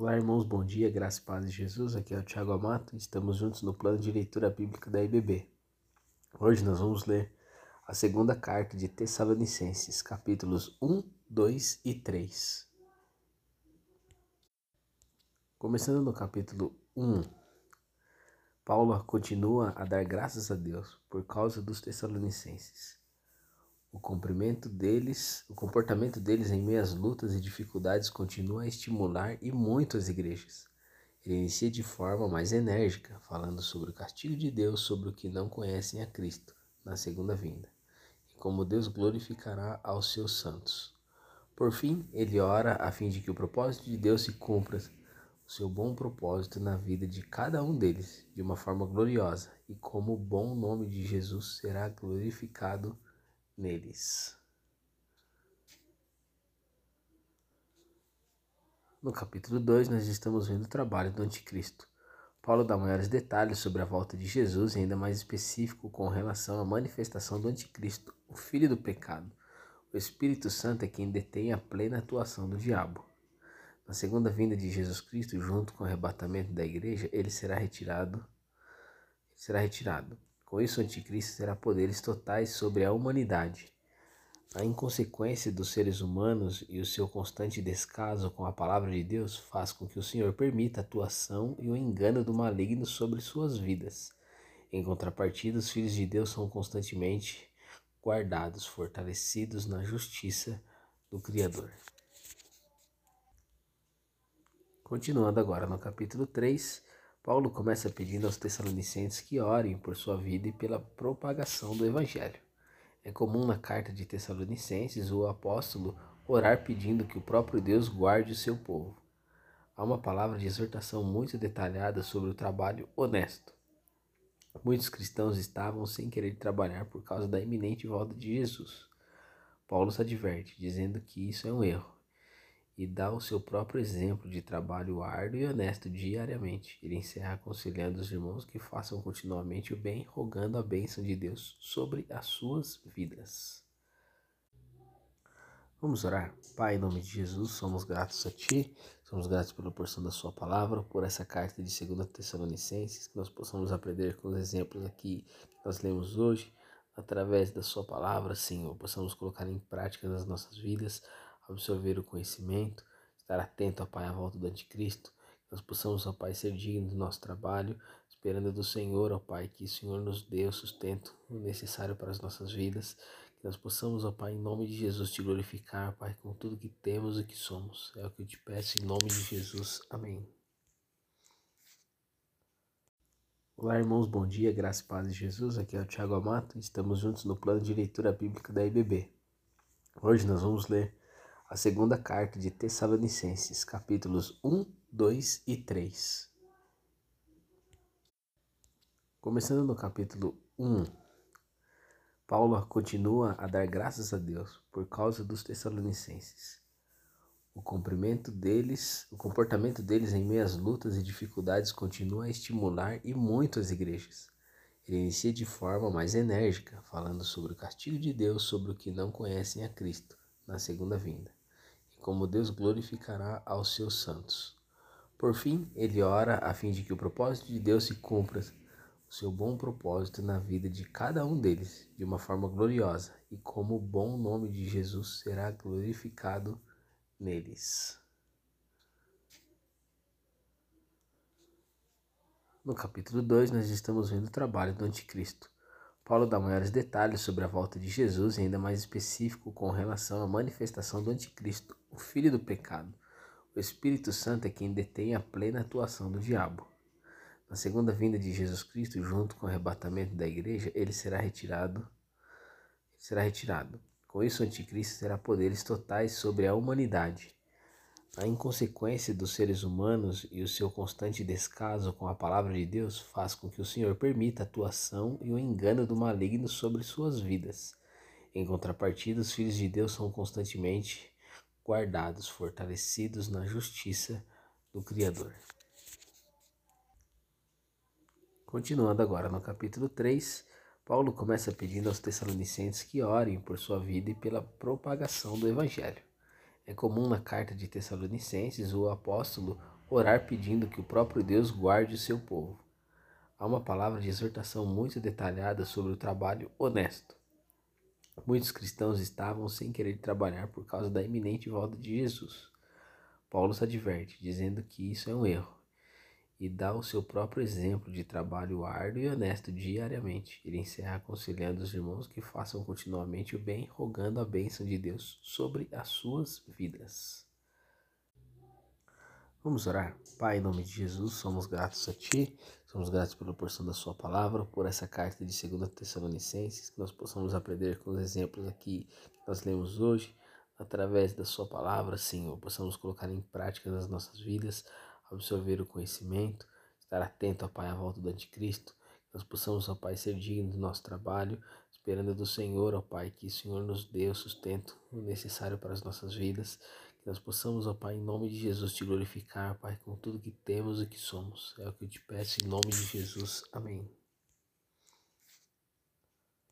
Olá, irmãos, bom dia, graça e paz de Jesus. Aqui é o Tiago Amato. Estamos juntos no plano de leitura bíblica da IBB. Hoje nós vamos ler a segunda carta de Tessalonicenses, capítulos 1, 2 e 3. Começando no capítulo 1, Paulo continua a dar graças a Deus por causa dos Tessalonicenses o cumprimento deles, o comportamento deles em meio às lutas e dificuldades continua a estimular e muito as igrejas. Ele inicia de forma mais enérgica, falando sobre o castigo de Deus sobre o que não conhecem a Cristo na segunda vinda, e como Deus glorificará aos seus santos. Por fim, ele ora a fim de que o propósito de Deus se cumpra, o seu bom propósito na vida de cada um deles, de uma forma gloriosa, e como o bom nome de Jesus será glorificado neles. No capítulo 2, nós estamos vendo o trabalho do Anticristo. Paulo dá maiores detalhes sobre a volta de Jesus e ainda mais específico com relação à manifestação do Anticristo, o filho do pecado. O Espírito Santo é quem detém a plena atuação do diabo. Na segunda vinda de Jesus Cristo, junto com o arrebatamento da igreja, ele será retirado. Será retirado. Com isso, o anticristo terá poderes totais sobre a humanidade. A inconsequência dos seres humanos e o seu constante descaso com a palavra de Deus faz com que o Senhor permita a atuação e o engano do maligno sobre suas vidas. Em contrapartida, os filhos de Deus são constantemente guardados, fortalecidos na justiça do Criador. Continuando agora no capítulo 3, Paulo começa pedindo aos Tessalonicenses que orem por sua vida e pela propagação do Evangelho. É comum na carta de Tessalonicenses o apóstolo orar pedindo que o próprio Deus guarde o seu povo. Há uma palavra de exortação muito detalhada sobre o trabalho honesto. Muitos cristãos estavam sem querer trabalhar por causa da iminente volta de Jesus. Paulo se adverte, dizendo que isso é um erro e dá o seu próprio exemplo de trabalho árduo e honesto diariamente. Ele encerra aconselhando os irmãos que façam continuamente o bem, rogando a bênção de Deus sobre as suas vidas. Vamos orar? Pai, em nome de Jesus, somos gratos a Ti, somos gratos pela porção da Sua palavra, por essa carta de 2 Tessalonicenses, que nós possamos aprender com os exemplos aqui que nós lemos hoje, através da Sua palavra, Senhor, possamos colocar em prática nas nossas vidas absorver o conhecimento, estar atento, ó Pai, à volta do anticristo, que nós possamos, ó Pai, ser dignos do nosso trabalho, esperando do Senhor, ó Pai, que o Senhor nos dê o sustento necessário para as nossas vidas, que nós possamos, ó Pai, em nome de Jesus, te glorificar, Pai, com tudo que temos e que somos. É o que eu te peço em nome de Jesus. Amém. Olá, irmãos, bom dia, graça e paz de Jesus. Aqui é o Tiago Amato. Estamos juntos no plano de leitura bíblica da IBB. Hoje nós vamos ler a segunda carta de Tessalonicenses, capítulos 1, 2 e 3. Começando no capítulo 1, Paulo continua a dar graças a Deus por causa dos Tessalonicenses. O cumprimento deles, o comportamento deles em meio às lutas e dificuldades continua a estimular e muito as igrejas. Ele inicia de forma mais enérgica, falando sobre o castigo de Deus sobre o que não conhecem a Cristo na segunda vinda como Deus glorificará aos seus santos. Por fim, ele ora a fim de que o propósito de Deus se cumpra, o seu bom propósito na vida de cada um deles, de uma forma gloriosa, e como o bom nome de Jesus será glorificado neles. No capítulo 2, nós estamos vendo o trabalho do Anticristo. Paulo dá maiores detalhes sobre a volta de Jesus e ainda mais específico com relação à manifestação do Anticristo, o filho do pecado. O Espírito Santo é quem detém a plena atuação do diabo. Na segunda vinda de Jesus Cristo, junto com o arrebatamento da igreja, ele será retirado. Será retirado. Com isso, o anticristo terá poderes totais sobre a humanidade. A inconsequência dos seres humanos e o seu constante descaso com a palavra de Deus faz com que o Senhor permita a atuação e o engano do maligno sobre suas vidas. Em contrapartida, os filhos de Deus são constantemente guardados, fortalecidos na justiça do Criador. Continuando agora no capítulo 3, Paulo começa pedindo aos Tessalonicenses que orem por sua vida e pela propagação do Evangelho. É comum na carta de Tessalonicenses o apóstolo orar pedindo que o próprio Deus guarde o seu povo. Há uma palavra de exortação muito detalhada sobre o trabalho honesto. Muitos cristãos estavam sem querer trabalhar por causa da iminente volta de Jesus. Paulo se adverte, dizendo que isso é um erro, e dá o seu próprio exemplo de trabalho árduo e honesto diariamente. Ele encerra aconselhando os irmãos que façam continuamente o bem, rogando a bênção de Deus sobre as suas vidas. Vamos orar? Pai, em nome de Jesus, somos gratos a Ti, somos gratos pela porção da Sua palavra, por essa carta de 2 Tessalonicenses, que nós possamos aprender com os exemplos aqui que nós lemos hoje, através da Sua palavra, Senhor, possamos colocar em prática nas nossas vidas, absorver o conhecimento, estar atento, ó Pai, à volta do Anticristo, que nós possamos, ó Pai, ser dignos do nosso trabalho, esperando do Senhor, ó Pai, que o Senhor nos dê o sustento necessário para as nossas vidas nós possamos, ó Pai, em nome de Jesus, te glorificar, Pai, com tudo que temos e que somos. É o que eu te peço em nome de Jesus. Amém.